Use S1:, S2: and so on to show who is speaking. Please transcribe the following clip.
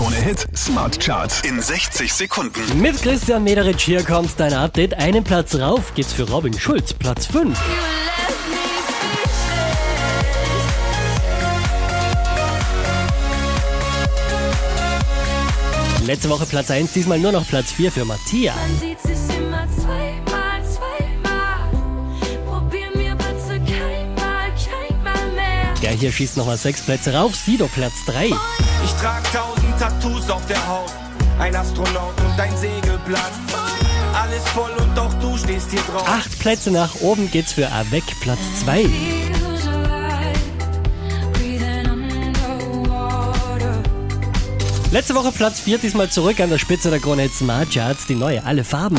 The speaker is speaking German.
S1: Krone Hit Smart Charts in 60 Sekunden.
S2: Mit Christian Mederich hier kommt dein Update. Einen Platz rauf geht's für Robin Schulz, Platz 5. Letzte Woche Platz 1, diesmal nur noch Platz 4 für Matthias.
S3: Man sieht sich immer zweimal, zweimal. Probier mir bitte keinmal, keinmal mehr.
S2: Der hier schießt nochmal 6 Plätze rauf, Sido Platz 3.
S4: Ich trag tausend Tattoos auf der Haut, ein Astronaut und ein Segelblatt. Alles voll und auch du stehst hier drauf.
S2: 8 Plätze nach oben geht's für Avec, Platz 2.
S3: Feels alive, breathing underwater.
S2: Letzte Woche Platz 4, diesmal zurück an der Spitze der Krone Smart Charts, die neue Alle Farben.